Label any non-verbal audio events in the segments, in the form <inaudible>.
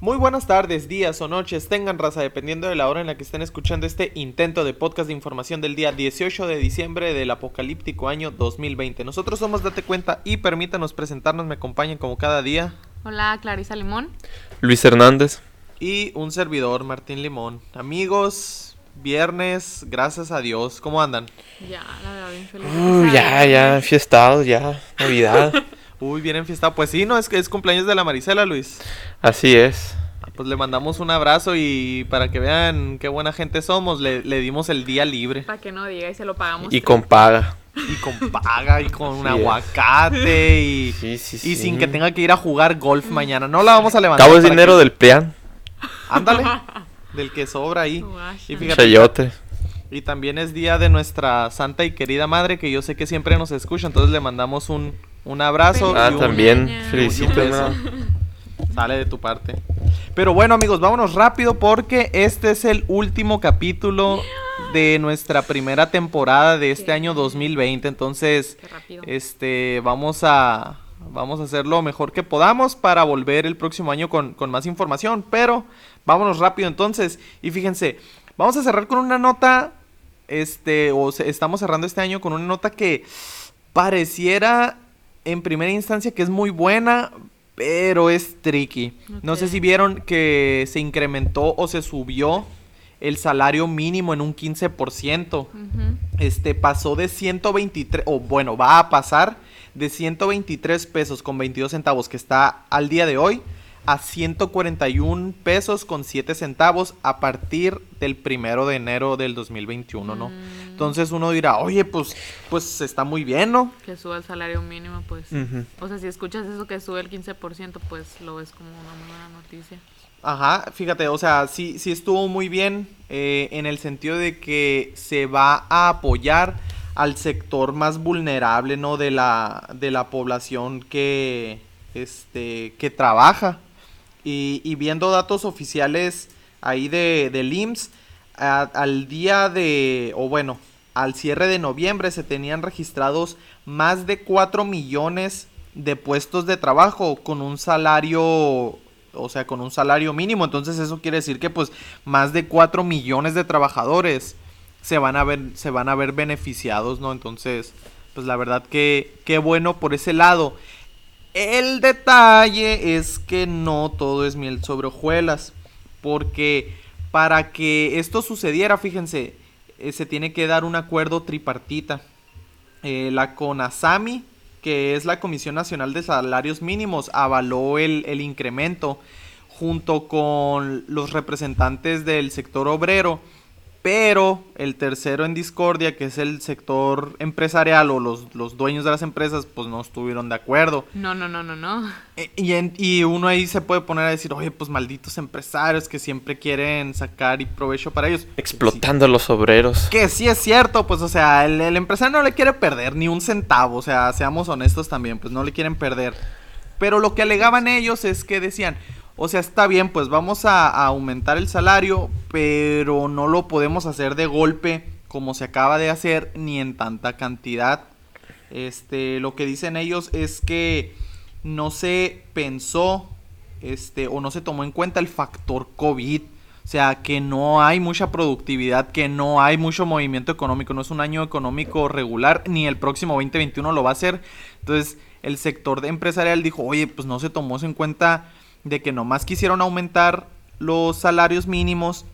Muy buenas tardes, días o noches, tengan raza, dependiendo de la hora en la que estén escuchando este intento de podcast de información del día 18 de diciembre del apocalíptico año 2020. Nosotros somos Date Cuenta y permítanos presentarnos, me acompañen como cada día. Hola, Clarisa Limón. Luis Hernández. Y un servidor, Martín Limón. Amigos, viernes, gracias a Dios, ¿cómo andan? Ya, la verdad, bien feliz. Uy, ya, ya, enfiestados, ya, Navidad. <laughs> Uy, bien enfiestado. Pues sí, no, es que es cumpleaños de la Marisela, Luis. Así es. Ah, Pues le mandamos un abrazo y para que vean qué buena gente somos, le, le dimos el día libre. Para que no diga y se lo pagamos. Y con paga. Y con paga y con un es. aguacate y, Sí, sí, y sí. sin que tenga que ir a jugar golf mañana. No la vamos a levantar. Cabo es dinero que- del PEAN. Ándale. <laughs> Del que sobra ahí. Y fíjate. Chayote. Y también es día de nuestra santa y querida madre que yo sé que siempre nos escucha. Entonces le mandamos un, un abrazo. Ah, y un- también. hermano. <laughs> Sale de tu parte. Pero bueno, amigos, vámonos rápido porque este es el último capítulo de nuestra primera temporada de este Qué año 2020. Entonces, este, vamos a vamos a hacer lo mejor que podamos para volver el próximo año con, con más información. Pero vámonos rápido entonces. Y fíjense, vamos a cerrar con una nota. Este, o se- estamos cerrando este año con una nota que pareciera en primera instancia que es muy buena, pero es tricky. No sé si vieron que se incrementó o se subió el salario mínimo en un 15%. Ujú. Este pasó de 123, o bueno, va a pasar de 123 pesos con 22 centavos que está al día de hoy a 141 pesos con 7 centavos a partir del primero de enero del 2021, ¿no? Mm. Entonces uno dirá, oye, pues, pues está muy bien, ¿no? Que sube el salario mínimo, pues. O sea, si escuchas eso que sube el 15%, pues lo ves como una muy buena noticia. Ajá, fíjate, o sea, sí, sí estuvo muy bien eh, en el sentido de que se va a apoyar al sector más vulnerable, ¿no? De la, de la población que, este, que trabaja. Y, y viendo datos oficiales ahí de, del IMSS, al día de, o bueno, al cierre de noviembre se tenían registrados más de 4 millones de puestos de trabajo con un salario, o sea, con un salario mínimo. Entonces eso quiere decir que pues más de 4 millones de trabajadores se van a ver, se van a ver beneficiados, ¿no? Entonces, pues la verdad que qué bueno por ese lado. El detalle es que no todo es miel sobre hojuelas, porque para que esto sucediera, fíjense, eh, se tiene que dar un acuerdo tripartita. Eh, la CONASAMI, que es la Comisión Nacional de Salarios Mínimos, avaló el, el incremento junto con los representantes del sector obrero, pero el tercero en discordia, que es el sector empresarial o los, los dueños de las empresas, pues no estuvieron de acuerdo. No, no, no, no, no. E- Y, en- y uno ahí se puede poner a decir, oye, pues malditos empresarios que siempre quieren sacar y provecho para ellos. Explotando a los obreros. Que sí es cierto, pues, o sea, el, el empresario no le quiere perder ni un centavo, o sea, seamos honestos también, pues no le quieren perder. Pero lo que alegaban ellos es que decían, o sea, está bien, pues vamos a, aumentar el salario, pero no lo podemos hacer de golpe como se acaba de hacer, ni en tanta cantidad. Este, lo que dicen ellos es que no se pensó, este, o no se tomó en cuenta el factor COVID. O sea, que no hay mucha productividad, que no hay mucho movimiento económico, no es un año económico regular, ni el próximo 2021 lo va a ser. Entonces, el sector de empresarial dijo, oye, pues no se tomó en cuenta de que nomás quisieron aumentar los salarios mínimos,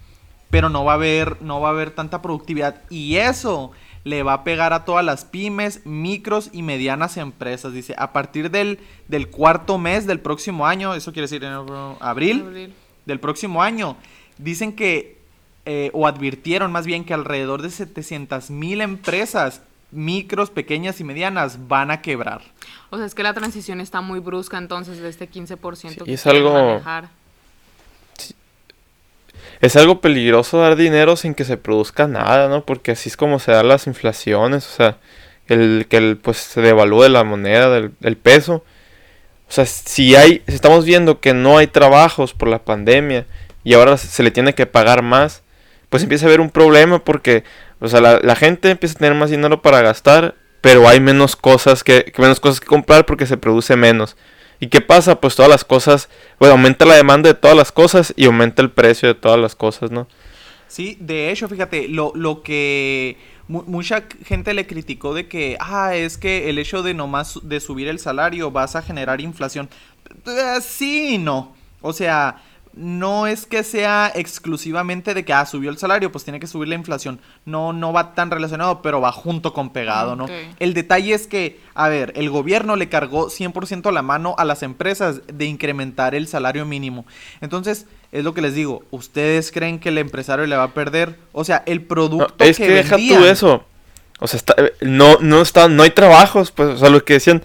pero no va a haber, no va a haber tanta productividad. Y eso le va a pegar a todas las pymes, micros y medianas empresas. Dice, a partir del, del cuarto mes del próximo año, eso quiere decir abril, Abril. del próximo año. Dicen que, eh, o advirtieron más bien que alrededor de 700 mil empresas, micros, pequeñas y medianas, van a quebrar. O sea, es que la transición está muy brusca entonces de este 15% Sí, que es algo- manejar. Es algo peligroso dar dinero sin que se produzca nada, ¿no? Porque así es como se dan las inflaciones, o sea, el que el, pues se devalúe la moneda del, el peso. O sea, si hay, si estamos viendo que no hay trabajos por la pandemia y ahora se le tiene que pagar más, pues empieza a haber un problema porque, o sea, la, gente empieza a tener más dinero para gastar, pero hay menos cosas que, menos cosas que comprar porque se produce menos. ¿Y qué pasa? Pues todas las cosas, bueno, aumenta la demanda de todas las cosas y aumenta el precio de todas las cosas, ¿no? Sí, de hecho, fíjate, lo, lo que mucha gente le criticó de que, ah, es que el hecho de nomás de subir el salario vas a generar inflación. Sí no. O sea, no es que sea exclusivamente de que ah, subió el salario, pues tiene que subir la inflación. No, no va tan relacionado, pero va junto con pegado, ¿no? El detalle es que, a ver, el gobierno le cargó 100% la mano a las empresas de incrementar el salario mínimo. Entonces, es lo que les digo, ¿ustedes creen que el empresario le va a perder? O sea, el producto es que, deja tú eso. O sea, está, no, no, está, no hay trabajos, pues, o sea, lo que decían,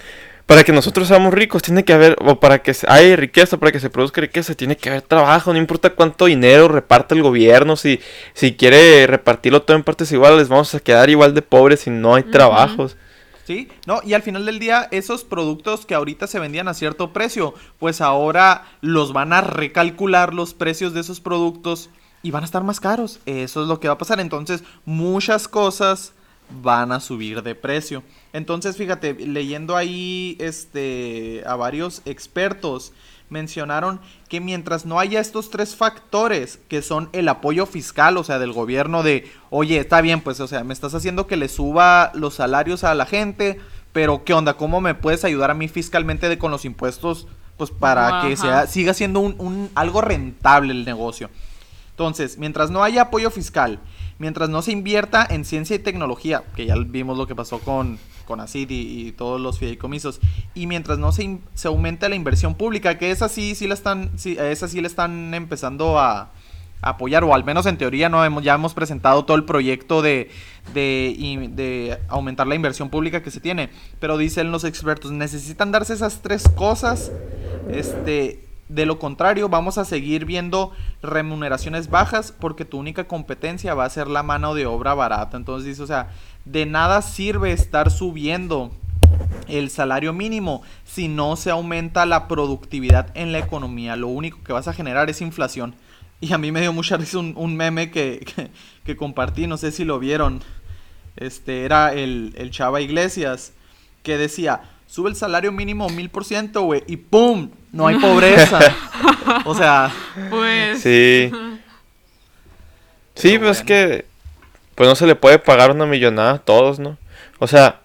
para que nosotros seamos ricos tiene que haber, o para que haya riqueza, para que se produzca riqueza, tiene que haber trabajo, no importa cuánto dinero reparte el gobierno, si, si quiere repartirlo todo en partes iguales, vamos a quedar igual de pobres si no hay trabajos. Sí, no, y al final del día, esos productos que ahorita se vendían a cierto precio, pues ahora los van a recalcular los precios de esos productos y van a estar más caros. Eso es lo que va a pasar. Entonces, muchas cosas van a subir de precio. Entonces, fíjate, leyendo ahí este a varios expertos mencionaron que mientras no haya estos tres factores, que son el apoyo fiscal, o sea, del gobierno de, oye, está bien, pues, o sea, me estás haciendo que le suba los salarios a la gente, pero ¿qué onda? ¿Cómo me puedes ayudar a mí fiscalmente de con los impuestos? Pues para que sea, siga siendo un, un, algo rentable el negocio. Entonces, mientras no haya apoyo fiscal, mientras no se invierta en ciencia y tecnología, que ya vimos lo que pasó con, con ACID y, todos los fideicomisos, y mientras no se, se aumente la inversión pública, que esa sí, sí la están, sí, esa sí le están empezando a, apoyar, o al menos en teoría no hemos, ya hemos presentado todo el proyecto de, de, de, aumentar la inversión pública que se tiene. Pero dicen los expertos, necesitan darse esas tres cosas. Este, de lo contrario, vamos a seguir viendo remuneraciones bajas porque tu única competencia va a ser la mano de obra barata. Entonces dice, o sea, de nada sirve estar subiendo el salario mínimo si no se aumenta la productividad en la economía. Lo único que vas a generar es inflación. Y a mí me dio mucha risa un, meme que, que, compartí, no sé si lo vieron. Este era el, el Chava Iglesias que decía, sube el salario mínimo mil por ciento, güey, y ¡pum! No hay pobreza. <laughs> o sea. Pues. Sí. Sí, pues es que. Pues no se le puede pagar una millonada a todos, ¿no? O sea.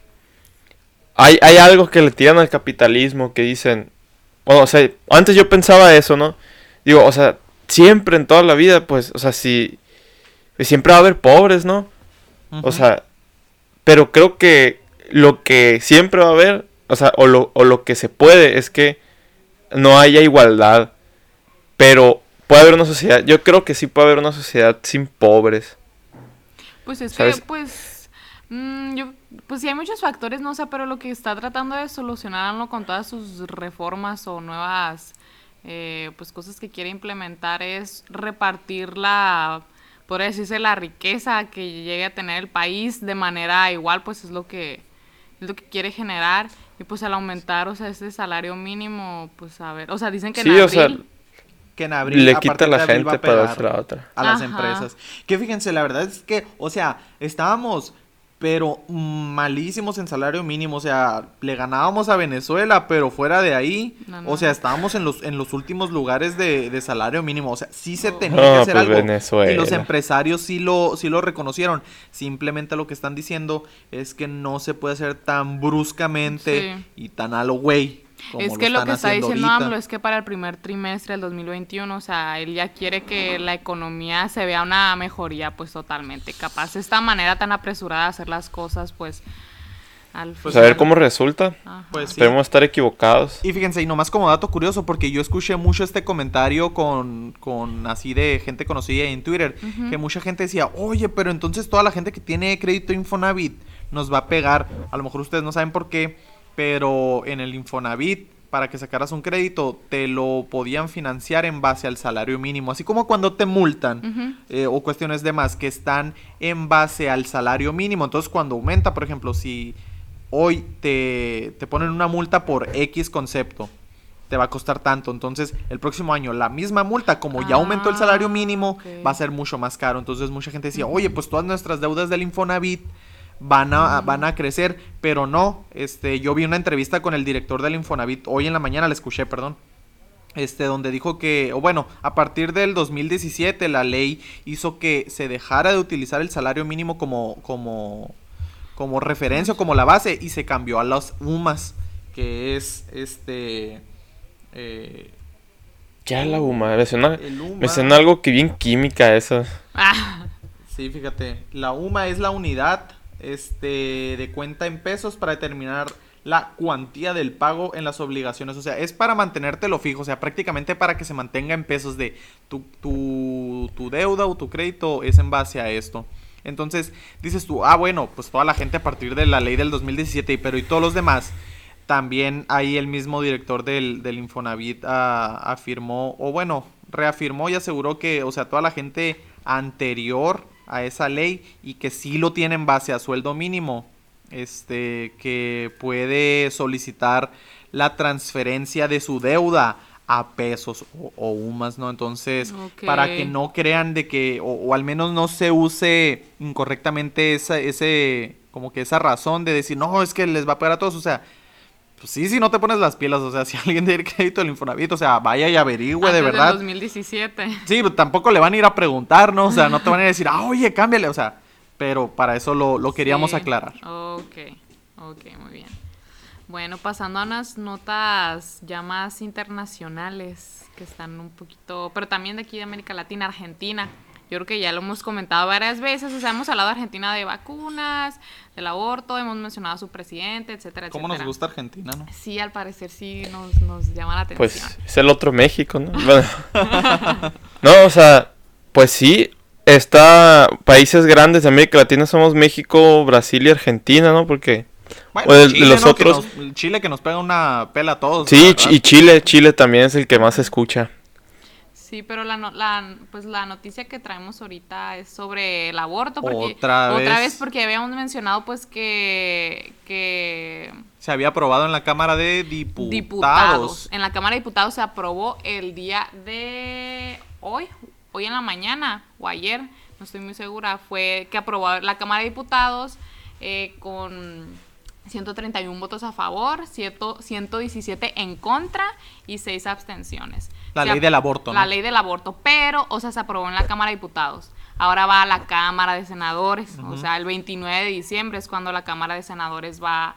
Hay, hay algo que le tiran al capitalismo que dicen. Bueno, o sea, antes yo pensaba eso, ¿no? Digo, o sea, siempre en toda la vida, pues, o sea, si. Siempre va a haber pobres, ¿no? O sea. Pero creo que lo que siempre va a haber o sea, o lo, o lo que se puede es que no haya igualdad, pero puede haber una sociedad, yo creo que sí puede haber una sociedad sin pobres. Pues es que, pues, mm, yo, pues sí hay muchos factores, no sé, pero lo que está tratando de solucionarlo con todas sus reformas o nuevas, eh, pues cosas que quiere implementar es repartir la, por decirse, la riqueza que llegue a tener el país de manera igual, pues es lo que, es lo que quiere generar. Y pues al aumentar, o sea, ese salario mínimo, pues a ver, o sea, dicen que en abril... que en abril le quita la gente para hacer otra. A las empresas. Que fíjense, la verdad es que, o sea, estábamos pero malísimos en salario mínimo, o sea, le ganábamos a Venezuela, pero fuera de ahí, o sea, estábamos en los en los últimos lugares de, salario mínimo, o sea, sí se tenía que hacer pues algo y los empresarios sí lo sí lo reconocieron. Simplemente lo que están diciendo es que no se puede hacer tan bruscamente y tan a lo güey es que lo, que está diciendo AMLO es que para el primer trimestre del 2021, o sea, él ya quiere que la economía se vea una mejoría, pues totalmente. Capaz esta manera tan apresurada de hacer las cosas, pues. Al pues a ver cómo resulta. Pues Esperemos estar equivocados. Y fíjense, y nomás como dato curioso, porque yo escuché mucho este comentario con, con así de gente conocida en Twitter, que mucha gente decía, oye, pero entonces toda la gente que tiene crédito Infonavit nos va a pegar. A lo mejor ustedes no saben por qué pero en el Infonavit para que sacaras un crédito te lo podían financiar en base al salario mínimo, así como cuando te multan eh, o cuestiones de más que están en base al salario mínimo. Entonces cuando aumenta, por ejemplo, si hoy te, te ponen una multa por X concepto, te va a costar tanto. Entonces, el próximo año, la misma multa, como ya aumentó el salario ah, mínimo, va a ser mucho más caro. Entonces, mucha gente decía, oye, pues todas nuestras deudas del Infonavit van a, van a crecer, pero no, este, yo vi una entrevista con el director del Infonavit, hoy en la mañana la escuché, perdón, este, donde dijo que, o bueno, a partir del 2017 la ley hizo que se dejara de utilizar el salario mínimo como, como, como referencia o como la base y se cambió a las UMAS, que es, este, eh, ya la UMA, me suena, me algo que bien química eso. Ah. Sí, fíjate, la UMA es la unidad este, de cuenta en pesos para determinar la cuantía del pago en las obligaciones. O sea, es para mantenértelo fijo, o sea, prácticamente para que se mantenga en pesos de tu, tu, tu deuda o tu crédito es en base a esto. Entonces, dices tú, ah, bueno, pues toda la gente a partir de la ley del 2017, pero ¿y todos los demás? También ahí el mismo director del, del Infonavit ah, afirmó, o bueno, reafirmó y aseguró que, o sea, toda la gente anterior a esa ley y que sí lo tiene en base a sueldo mínimo, este, que puede solicitar la transferencia de su deuda a pesos o, UMAS, ¿no? Entonces, para que no crean de que, o, al menos no se use incorrectamente esa, ese, como que esa razón de decir, no, es que les va a pagar a todos, o sea, pues sí, si no te pones las pilas, o sea, <laughs> si alguien tiene crédito el Infonavit, o sea, vaya y averigüe de verdad. 2017. Sí, pero tampoco le van a ir a preguntar, ¿no? O sea, no te van a ir <laughs> a decir, ah, oye, cámbiale, o sea, pero para eso lo, lo queríamos aclarar. Ok, ok, muy bien. Bueno, pasando a unas notas ya más internacionales que están un poquito, pero también de aquí de América Latina, Argentina. Yo creo que ya lo hemos comentado varias veces, o sea, hemos hablado de Argentina de vacunas, del aborto, hemos mencionado a su presidente, etcétera, ¿Cómo nos gusta Argentina, no? Sí, al parecer sí nos, nos llama la atención. Pues es el otro México, ¿no? <laughs> no, o sea, pues sí, está países grandes de América Latina somos México, Brasil y Argentina, ¿no? Porque bueno, Chile, los otros Chile que nos pega una pela a todos. Sí, y Chile, Chile también es el que más se escucha. Sí, pero la, la, pues la noticia que traemos ahorita es sobre el aborto. Porque, otra vez. Otra vez porque habíamos mencionado pues que, que... Se había aprobado en la Cámara de Diputados. diputados. En la Cámara de Diputados se aprobó el día de hoy, hoy en la mañana o ayer, no estoy muy segura, fue que aprobó la Cámara de Diputados eh, con 131 votos a favor, 117 en contra y 6 abstenciones. La ley del aborto, ¿no? La ley del aborto, pero, o sea, se aprobó en la Cámara de Diputados. Ahora va a la Cámara de Senadores, o sea, el 29 de diciembre es cuando la Cámara de Senadores va,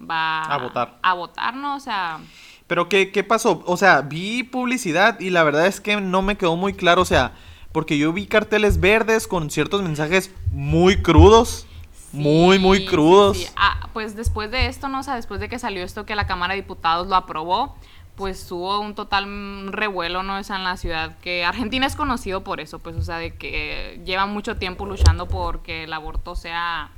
va a votar. A votar, ¿no? O sea... Pero ¿qué, ¿qué pasó? O sea, vi publicidad y la verdad es que no me quedó muy claro, o sea, porque yo vi carteles verdes con ciertos mensajes muy crudos. Muy, muy crudos. Ah, pues después de esto, ¿no? O sea, después de que salió esto que la Cámara de Diputados lo aprobó, pues hubo un total revuelo, ¿no? Es en la ciudad que Argentina es conocido por eso, pues, o sea, de que lleva mucho tiempo luchando por que el aborto sea,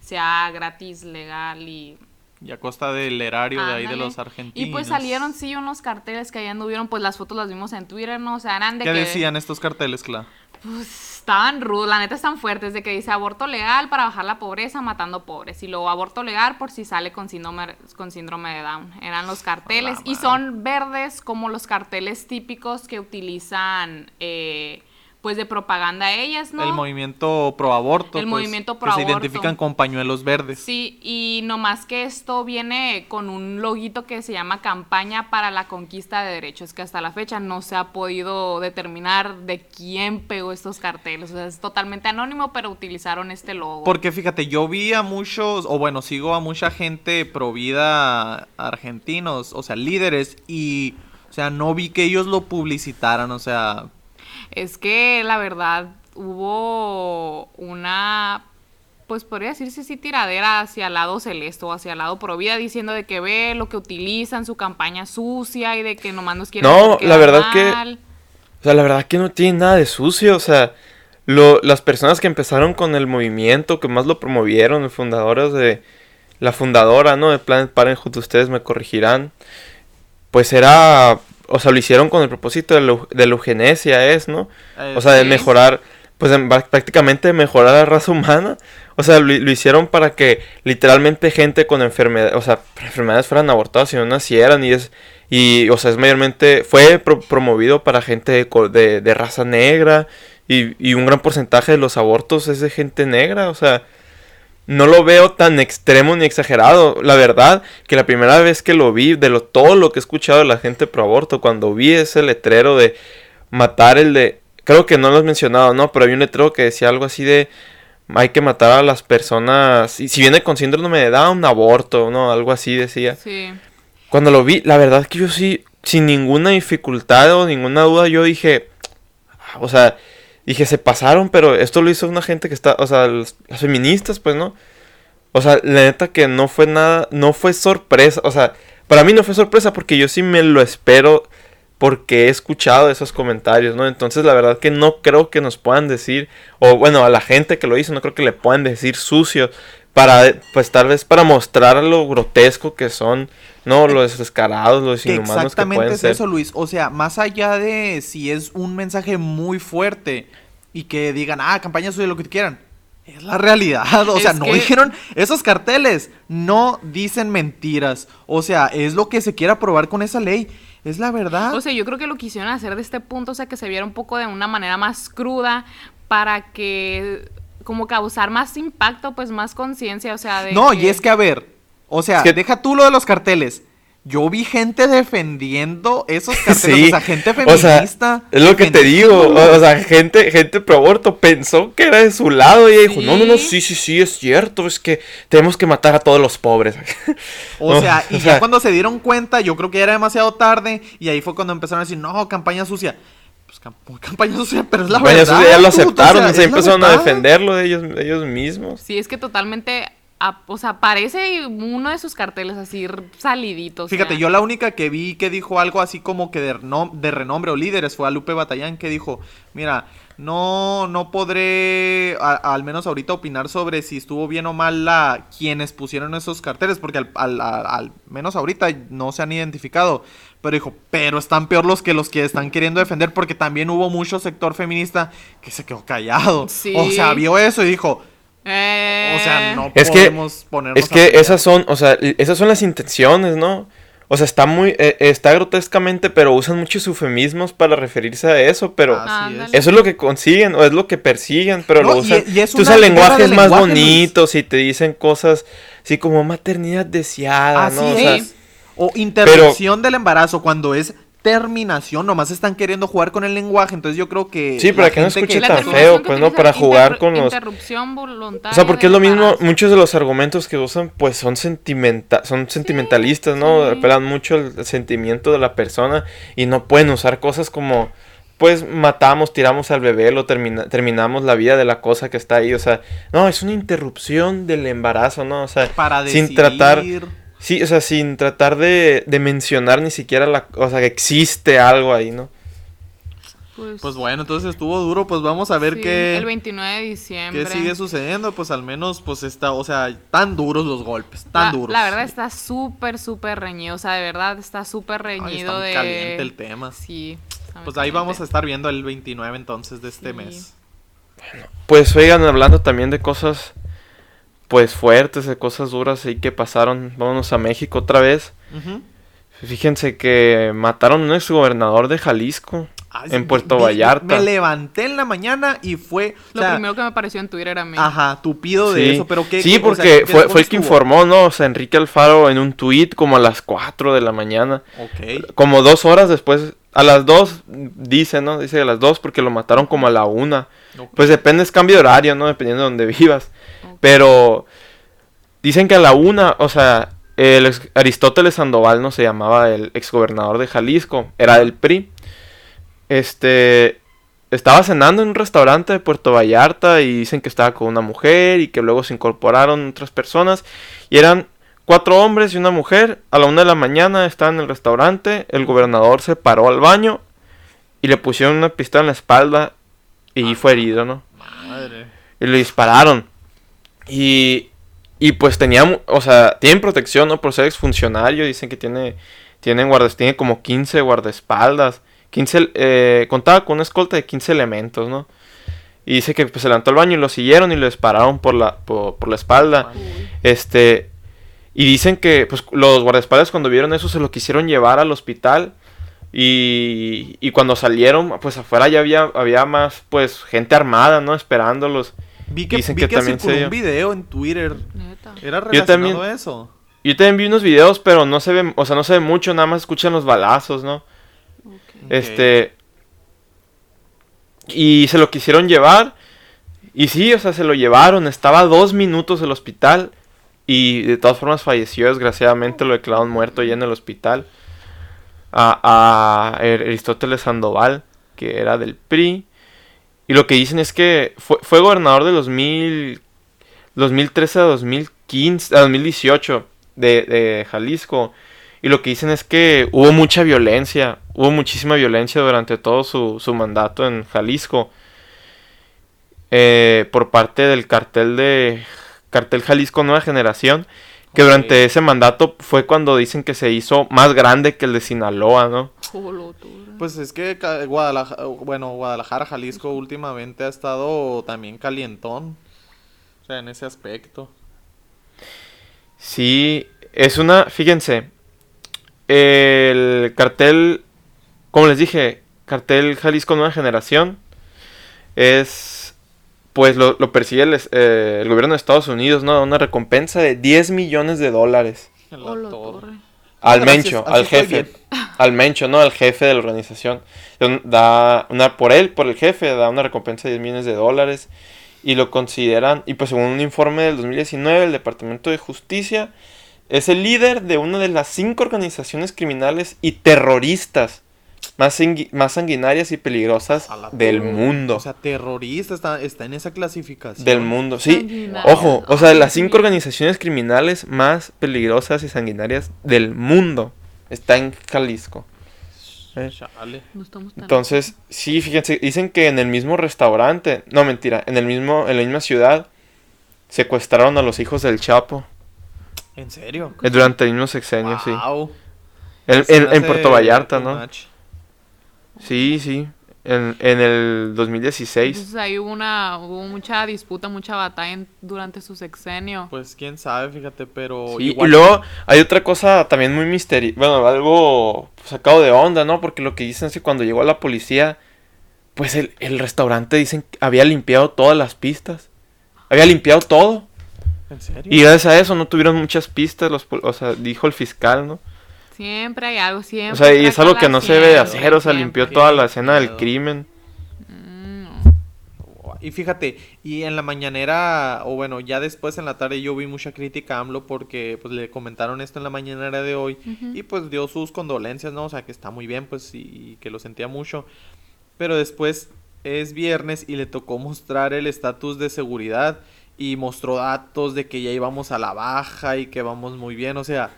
sea gratis, legal y... Y a costa del erario de ahí de los argentinos. Y pues salieron, sí, unos carteles que ahí anduvieron, pues las fotos las vimos en Twitter, ¿no? O sea, eran de ¿Qué decían estos carteles, Cla? Pues estaban rudos, la neta están fuertes, de que dice aborto legal para bajar la pobreza matando pobres, y luego aborto legal por si sale con síndrome, con síndrome de Down. Eran los carteles, y son verdes como los carteles típicos que utilizan eh, pues de propaganda ellas, ¿no? El movimiento pro aborto. El pues, movimiento pro aborto. se identifican con pañuelos verdes. Sí, y no más que esto viene con un loguito que se llama Campaña para la Conquista de Derechos, que hasta la fecha no se ha podido determinar de quién pegó estos carteles. O sea, es totalmente anónimo, pero utilizaron este logo. Porque fíjate, yo vi a muchos, o bueno, sigo a mucha gente pro vida argentinos, o sea, líderes, y, o sea, no vi que ellos lo publicitaran, o sea es que la verdad hubo una pues podría decirse sí tiradera hacia el lado celeste o hacia el lado provida diciendo de que ve lo que utilizan su campaña sucia y de que nomás nos quieren No, la verdad que o sea, la verdad que no tiene nada de sucio, o sea, lo, las personas que empezaron con el movimiento, que más lo promovieron, los fundadores de la fundadora, ¿no? de Planet Parenthood, ustedes me corregirán. Pues era o sea, lo hicieron con el propósito de, la eugenesia, es, ¿no? Eh, o sea, de mejorar, pues prácticamente mejorar la raza humana. O sea, lo, hicieron para que literalmente gente con enfermedades, o sea, enfermedades fueran abortadas y no nacieran. Y es, y, o sea, es mayormente, fue promovido para gente de, de, raza negra. Y, y, un gran porcentaje de los abortos es de gente negra, o sea. No lo veo tan extremo ni exagerado. La verdad, que la primera vez que lo vi, de lo, todo lo que he escuchado de la gente pro aborto, cuando vi ese letrero de matar el de. Creo que no lo has mencionado, ¿no? Pero hay un letrero que decía algo así de. Hay que matar a las personas. Y si viene con síndrome de Down, aborto, ¿no? Algo así decía. Sí. Cuando lo vi, la verdad que yo sí, sin ninguna dificultad o ninguna duda, yo dije. O sea, Dije, se pasaron, pero esto lo hizo una gente que está, o sea, las feministas, pues, ¿no? O sea, la neta que no fue nada, no fue sorpresa, o sea, para mí no fue sorpresa porque yo sí me lo espero porque he escuchado esos comentarios, ¿no? Entonces la verdad que no creo que nos puedan decir, o bueno, a la gente que lo hizo, no creo que le puedan decir sucio, para, pues tal vez para mostrar lo grotesco que son, ¿no? Los descarados, los inhumanos Exactamente que pueden es eso, Luis. O sea, más allá de si es un mensaje muy fuerte y que digan, ah, campaña suya, lo que quieran. Es la realidad, o sea, no dijeron, esos carteles no dicen mentiras, o sea, es lo que se quiera probar con esa ley, es la verdad. O sea, yo creo que lo quisieron hacer de este punto, o sea, que se viera un poco de una manera más cruda para que como causar más impacto, pues más conciencia, o sea, de... No, y es que a ver, o sea, que... deja tú lo de los carteles yo vi gente defendiendo esos <laughs> carteles, o sea, gente feminista. es lo que te digo, o, sea, gente, gente pro aborto pensó que era de su lado y dijo, no, no, no, sí, sí, sí, es cierto, es que tenemos que matar a todos los pobres. <laughs> O sea, y ya cuando se dieron cuenta, yo creo que ya era demasiado tarde y ahí fue cuando empezaron a decir, no, campaña sucia. Pues campaña sucia, pero es la campaña verdad. Ya lo aceptaron, o sea, empezaron a defenderlo de ellos, de ellos mismos. Sí, es que totalmente o sea, parece uno de sus carteles así saliditos. Fíjate, yo la única que vi que dijo algo así como que de, de renombre o líderes fue a Lupe Batallán que dijo, mira, no, no podré al menos ahorita opinar sobre si estuvo bien o mal la quienes pusieron esos carteles, porque al, al menos ahorita no se han identificado. Pero dijo, pero están peor los que los que están queriendo defender, porque también hubo mucho sector feminista que se quedó callado. O sea, vio eso y dijo, o sea, no es podemos que, Es que esas son, o sea, esas son las intenciones, ¿no? O sea, está muy, eh, está grotescamente, pero usan muchos eufemismos para referirse a eso, pero eso es lo que consiguen o es lo que persiguen, pero lo usan. Y, usan lenguajes más bonitos y te dicen cosas así como maternidad deseada, ¿no? O, interrupción del embarazo cuando es terminación, nomás están queriendo jugar con el lenguaje, entonces yo creo que... Sí, para que no escuche tan feo, pues no, para jugar con los... Interrupción voluntaria. O sea, porque es lo mismo, muchos de los argumentos que usan pues son, sentimenta son sentimentalistas, ¿no? Apelan mucho el sentimiento de la persona y no pueden usar cosas como pues matamos, tiramos al bebé, lo terminamos la vida de la cosa que está ahí, o sea, no, es una interrupción del embarazo, ¿no? O sea, para sin tratar Sí, o sea, sin tratar de, de mencionar ni siquiera la, o sea, que existe algo ahí, ¿no? Pues, pues, bueno, entonces estuvo duro, pues vamos a ver sí, qué... El 29 de diciembre. ¿Qué sigue sucediendo? Pues al menos, pues está, o sea, tan duros los golpes, tan duros. La verdad está súper, súper reñido, o sea, de verdad está súper reñido Ay, está de... caliente el tema. Sí. Pues ahí vamos a estar viendo el 29 entonces de este mes. Bueno, pues oigan, hablando también de cosas pues fuertes, de cosas duras y que pasaron. Vámonos a México otra vez. Fíjense que mataron a un ex gobernador de Jalisco. en Puerto Vallarta. Me levanté en la mañana y fue. Lo primero que me apareció en Twitter era mí. Ajá, tupido de eso, pero qué. Sí, porque fue, fue el que informó, ¿no? O sea, Enrique Alfaro en un tweet como a las 4 de la mañana. Ok. Como dos horas después. A las 2 dice, ¿no? Dice a las 2 porque lo mataron como a la 1. Pues depende, es cambio de horario, ¿no? Dependiendo de donde vivas. Pero dicen que a la una, o sea, el Aristóteles Sandoval no se llamaba el exgobernador de Jalisco, era del PRI. Este estaba cenando en un restaurante de Puerto Vallarta y dicen que estaba con una mujer y que luego se incorporaron otras personas y eran cuatro hombres y una mujer. A la una de la mañana estaban en el restaurante, el gobernador se paró al baño y le pusieron una pistola en la espalda y fue herido, ¿no? Madre. Y le dispararon. Y, y pues tenía, o sea, tienen protección, ¿no? Por ser exfuncionario, dicen que tiene, tienen guardas, tiene como 15 guardaespaldas. 15, eh, contaba con una escolta de 15 elementos, ¿no? Y dice que pues, se levantó al baño y lo siguieron y lo dispararon por la, por, la espalda. Este, y dicen que pues, los guardaespaldas cuando vieron eso se lo quisieron llevar al hospital. Y, y cuando salieron, pues afuera ya había, había más pues gente armada, ¿no? Esperándolos. Vi que, Dicen vi que, también se un video en Twitter. Era relacionado yo también, eso. Yo también vi unos videos, pero no se ve, o sea, no se ve mucho, nada más escuchan los balazos, ¿no? Este. Y se lo quisieron llevar. Y sí, o sea, se lo llevaron. Estaba dos minutos el hospital. Y de todas formas falleció, desgraciadamente lo declararon muerto ya en el hospital. A, a Aristóteles Sandoval, que era del PRI. Y lo que dicen es que fue, gobernador de 2000, 2013 a 2015, a 2018 de, de Jalisco. Y lo que dicen es que hubo mucha violencia, hubo muchísima violencia durante todo su, su mandato en Jalisco. Eh, por parte del cartel de cartel Jalisco Nueva Generación, que durante ese mandato fue cuando dicen que se hizo más grande que el de Sinaloa, ¿no? Pues es que Guadalajara, bueno, Guadalajara, Jalisco últimamente ha estado también calientón. O sea, en ese aspecto. Sí, es una, fíjense, el cartel, como les dije, cartel Jalisco Nueva Generación es, pues lo, persigue eh, el, gobierno de Estados Unidos, ¿no? Una recompensa de 10 millones de dólares. Al Mencho, al jefe. <laughs> Al Mencho, ¿no? Al jefe de la organización. Da una por él, por el jefe, da una recompensa de 10 millones de dólares. Y lo consideran, y pues según un informe del 2019, el Departamento de Justicia es el líder de una de las cinco organizaciones criminales y terroristas más, más sanguinarias y peligrosas del mundo. O sea, terrorista está, está en esa clasificación. Del mundo, sí. Ojo, o sea, de las cinco organizaciones criminales más peligrosas y sanguinarias del mundo está en Jalisco. ¿Eh? Entonces, sí, fíjense, dicen que en el mismo restaurante, no mentira, en el mismo, en la misma ciudad, secuestraron a los hijos del Chapo. ¿En serio? Eh, durante el mismo sexenio, sí. En, Puerto Vallarta, ¿no? Sí, sí. En, el 2016. Entonces ahí hubo, una, hubo mucha disputa, mucha batalla durante su sexenio. Pues quién sabe, fíjate, pero... Y luego hay otra cosa también muy misteriosa, bueno, algo sacado de onda, ¿no? Porque lo que dicen es que cuando llegó la policía, pues el, el restaurante dicen que había limpiado todas las pistas. Había limpiado todo. ¿En serio? Y gracias a eso no tuvieron muchas pistas, los, o sea, dijo el fiscal, ¿no? Siempre hay algo, siempre. O sea, y es algo que no se debe hacer, o sea, limpió toda la escena del crimen. Mm, y fíjate, y en la mañanera, o bueno, ya después en la tarde yo vi mucha crítica a AMLO porque pues le comentaron esto en la mañanera de hoy y pues dio sus condolencias, ¿no? O sea, que está muy bien, pues, y que lo sentía mucho. Pero después es viernes y le tocó mostrar el estatus de seguridad y mostró datos de que ya íbamos a la baja y que vamos muy bien, o sea,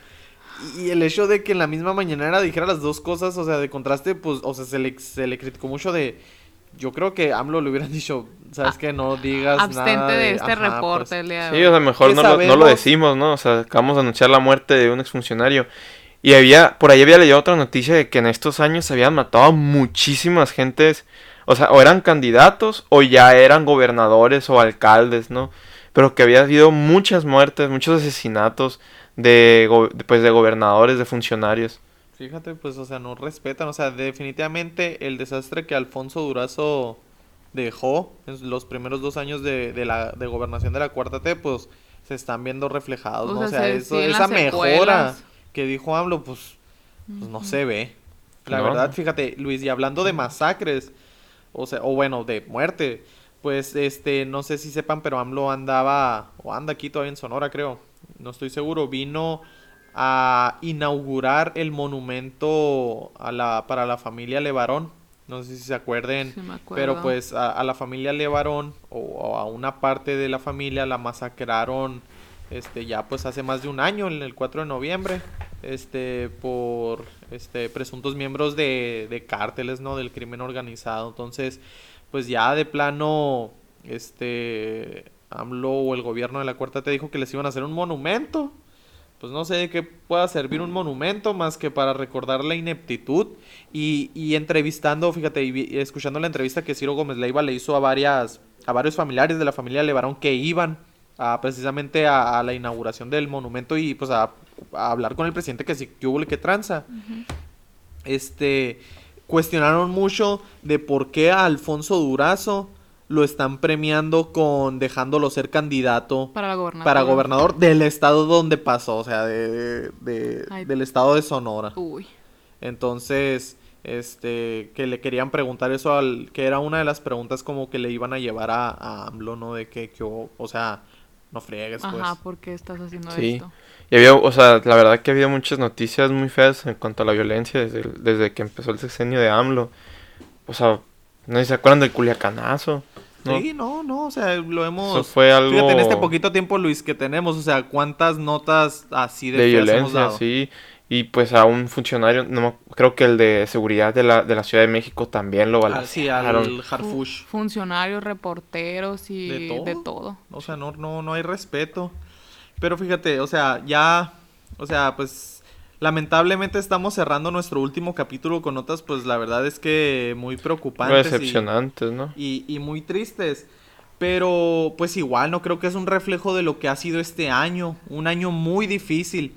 y el hecho de que en la misma mañanera dijera las dos cosas, o sea, de contraste, pues, o sea, se le, se le criticó mucho de... Yo creo que AMLO le hubieran <laughs> dicho, ¿sabes que No digas Abstente nada. de, este reporte. Pues, sí, o sea, mejor no lo, no lo, decimos, ¿no? O sea, acabamos de anunciar la muerte de un exfuncionario. Y había, por ahí había leído otra noticia de que en estos años se habían matado a muchísimas gentes. O sea, o eran candidatos o ya eran gobernadores o alcaldes, ¿no? Pero que había habido muchas muertes, muchos asesinatos de, pues, de gobernadores, de funcionarios. Fíjate, pues, o sea, no respetan, o sea, definitivamente el desastre que Alfonso Durazo dejó en los primeros dos años de, de la de gobernación de la Cuarta T, pues, se están viendo reflejados, ¿no? O sea, eso, esa mejora que dijo AMLO, pues, pues no se ve. La verdad, fíjate, Luis, y hablando de masacres, o sea, o bueno, de muerte, pues, este, no sé si sepan, pero AMLO andaba, o anda aquí todavía en Sonora, creo, no estoy seguro, vino a inaugurar el monumento a la, para la familia Levarón. No sé si se acuerden, pero pues a, la familia Levarón o, a una parte de la familia la masacraron este ya pues hace más de un año, el 4 de noviembre, este por este presuntos miembros de, de cárteles, ¿no? del crimen organizado. Entonces, pues ya de plano este AMLO o el gobierno de la Cuarta te dijo que les iban a hacer un monumento. Pues no sé de qué pueda servir un monumento más que para recordar la ineptitud. Y, y entrevistando, fíjate, y, escuchando la entrevista que Ciro Gómez Leiva le hizo a varias, a varios familiares de la familia Levarón que iban a, precisamente a, la inauguración del monumento y pues a, hablar con el presidente que sí que hubo que tranza. Este cuestionaron mucho de por qué a Alfonso Durazo lo están premiando con dejándolo ser candidato para, para gobernador del estado donde pasó, o sea, de, del estado de Sonora. Uy. Entonces, este, que le querían preguntar eso al, que era una de las preguntas como que le iban a llevar a, a AMLO, ¿no? De que, que o sea, no friegues, pues. Ajá, ¿por qué estás haciendo esto? Y había, o sea, la verdad que había muchas noticias muy feas en cuanto a la violencia desde, desde que empezó el sexenio de AMLO. O sea, no se acuerdan del culiacanazo. Sí, no, no, o sea, lo hemos... Eso fue algo... Fíjate, en este poquito tiempo, Luis, que tenemos, o sea, cuántas notas así de, de violencia, sí. Y pues a un funcionario, no creo que el de seguridad de la, de la Ciudad de México también lo valoró. Ah, sí, al Harfush. Funcionarios, reporteros y de todo? O sea, no, no, no hay respeto. Pero fíjate, o sea, ya, o sea, pues Lamentablemente estamos cerrando nuestro último capítulo con notas, pues la verdad es que muy preocupantes. Muy decepcionantes, ¿no? Y, y muy tristes. Pero pues igual, no creo que es un reflejo de lo que ha sido este año. Un año muy difícil.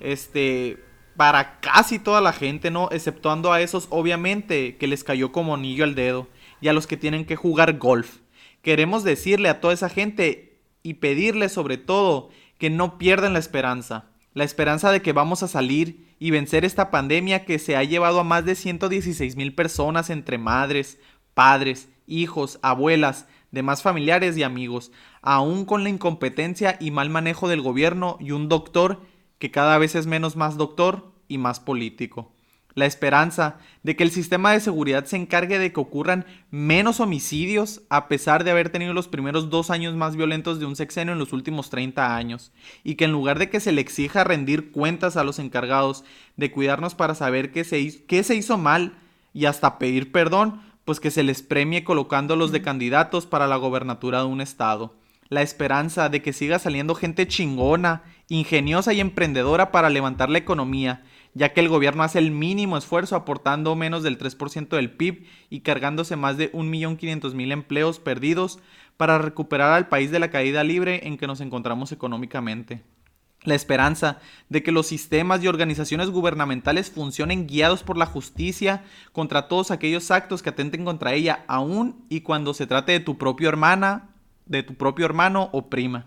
Este, para casi toda la gente, ¿no? Exceptuando a esos, obviamente, que les cayó como anillo al dedo. Y a los que tienen que jugar golf. Queremos decirle a toda esa gente y pedirle sobre todo que no pierdan la esperanza la esperanza de que vamos a salir y vencer esta pandemia que se ha llevado a más de 116 mil personas entre madres, padres, hijos, abuelas, demás familiares y amigos, aún con la incompetencia y mal manejo del gobierno y un doctor que cada vez es menos más doctor y más político la esperanza de que el sistema de seguridad se encargue de que ocurran menos homicidios a pesar de haber tenido los primeros dos años más violentos de un sexenio en los últimos 30 años, y que en lugar de que se le exija rendir cuentas a los encargados de cuidarnos para saber qué se hizo, qué se hizo mal y hasta pedir perdón, pues que se les premie colocándolos de candidatos para la gobernatura de un estado. La esperanza de que siga saliendo gente chingona, ingeniosa y emprendedora para levantar la economía ya que el gobierno hace el mínimo esfuerzo aportando menos del 3% del PIB y cargándose más de 1.500.000 empleos perdidos para recuperar al país de la caída libre en que nos encontramos económicamente. La esperanza de que los sistemas y organizaciones gubernamentales funcionen guiados por la justicia contra todos aquellos actos que atenten contra ella, aun y cuando se trate de tu propia hermana, de tu propio hermano o prima.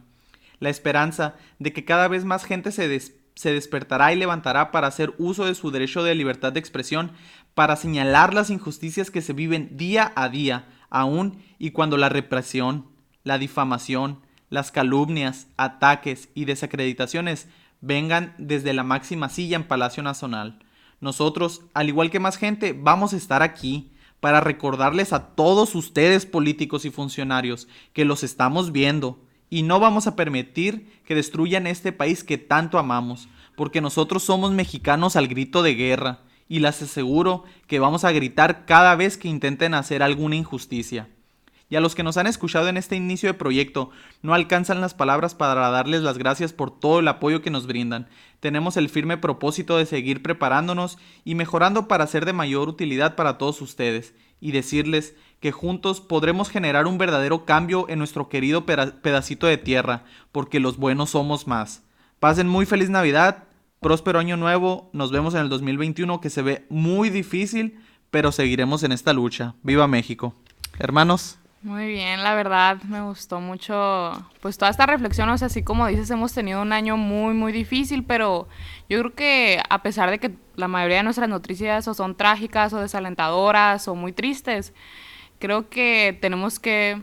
La esperanza de que cada vez más gente se despierta se despertará y levantará para hacer uso de su derecho de libertad de expresión, para señalar las injusticias que se viven día a día, aún y cuando la represión, la difamación, las calumnias, ataques y desacreditaciones vengan desde la máxima silla en Palacio Nacional. Nosotros, al igual que más gente, vamos a estar aquí para recordarles a todos ustedes políticos y funcionarios que los estamos viendo, y no vamos a permitir que destruyan este país que tanto amamos, porque nosotros somos mexicanos al grito de guerra, y les aseguro que vamos a gritar cada vez que intenten hacer alguna injusticia. Y a los que nos han escuchado en este inicio de proyecto, no alcanzan las palabras para darles las gracias por todo el apoyo que nos brindan. Tenemos el firme propósito de seguir preparándonos y mejorando para ser de mayor utilidad para todos ustedes, y decirles que juntos podremos generar un verdadero cambio en nuestro querido pedacito de tierra, porque los buenos somos más. Pasen muy feliz Navidad, próspero año nuevo, nos vemos en el 2021 que se ve muy difícil, pero seguiremos en esta lucha. Viva México. Hermanos. Muy bien, la verdad me gustó mucho pues toda esta reflexión, o sea, así como dices, hemos tenido un año muy muy difícil, pero yo creo que a pesar de que la mayoría de nuestras noticias o son trágicas o desalentadoras o muy tristes, creo que tenemos que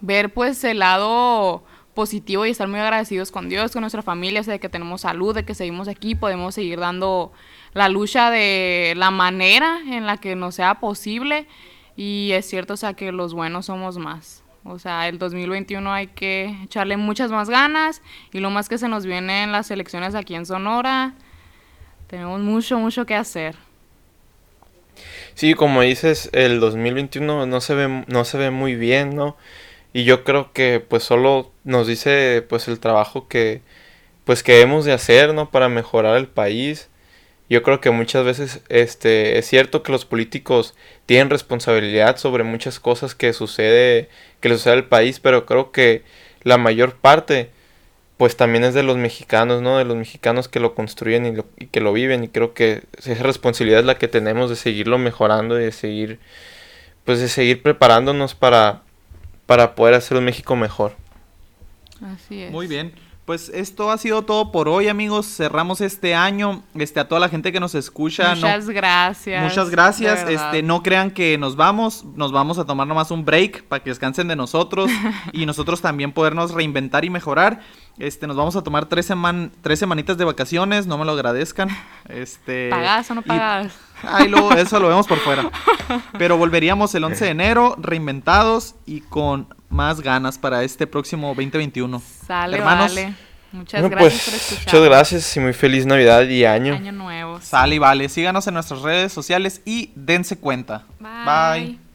ver pues el lado positivo y estar muy agradecidos con Dios, con nuestra familia, de que tenemos salud, de que seguimos aquí, podemos seguir dando la lucha de la manera en la que nos sea posible y es cierto, o sea, que los buenos somos más. O sea, el 2021 hay que echarle muchas más ganas y lo más que se nos viene en las elecciones aquí en Sonora, tenemos mucho, mucho que hacer. Sí, como dices, el 2021 no se ve, no se ve muy bien, ¿no? Y yo creo que pues solo nos dice pues el trabajo que pues que hemos de hacer, ¿no? Para mejorar el país. Yo creo que muchas veces este es cierto que los políticos tienen responsabilidad sobre muchas cosas que sucede que le sucede al país, pero creo que la mayor parte pues también es de los mexicanos, ¿no? De los mexicanos que lo construyen y, que lo viven y creo que esa responsabilidad es la que tenemos de seguirlo mejorando y de seguir, pues de seguir preparándonos para, para poder hacer un México mejor. Así es. Muy bien. Pues esto ha sido todo por hoy, amigos. Cerramos este año. Este, a toda la gente que nos escucha. Muchas gracias. Muchas gracias. Este, no crean que nos vamos. Nos vamos a tomar nomás un break para que descansen de nosotros. <laughs> y nosotros también podernos reinventar y mejorar. Este, nos vamos a tomar tres, seman tres semanitas de vacaciones. No me lo agradezcan. Este. ¿Pagas o no pagas? Ay, luego eso lo vemos por fuera. <laughs> Pero volveríamos el 11 de enero, reinventados y con más ganas para este próximo 2021. Sale, Hermanos, vale. Muchas gracias pues, por escuchar. Muchas gracias y muy feliz Navidad y año. Año nuevo. Sale y vale. Síganos en nuestras redes sociales y dense cuenta. Bye.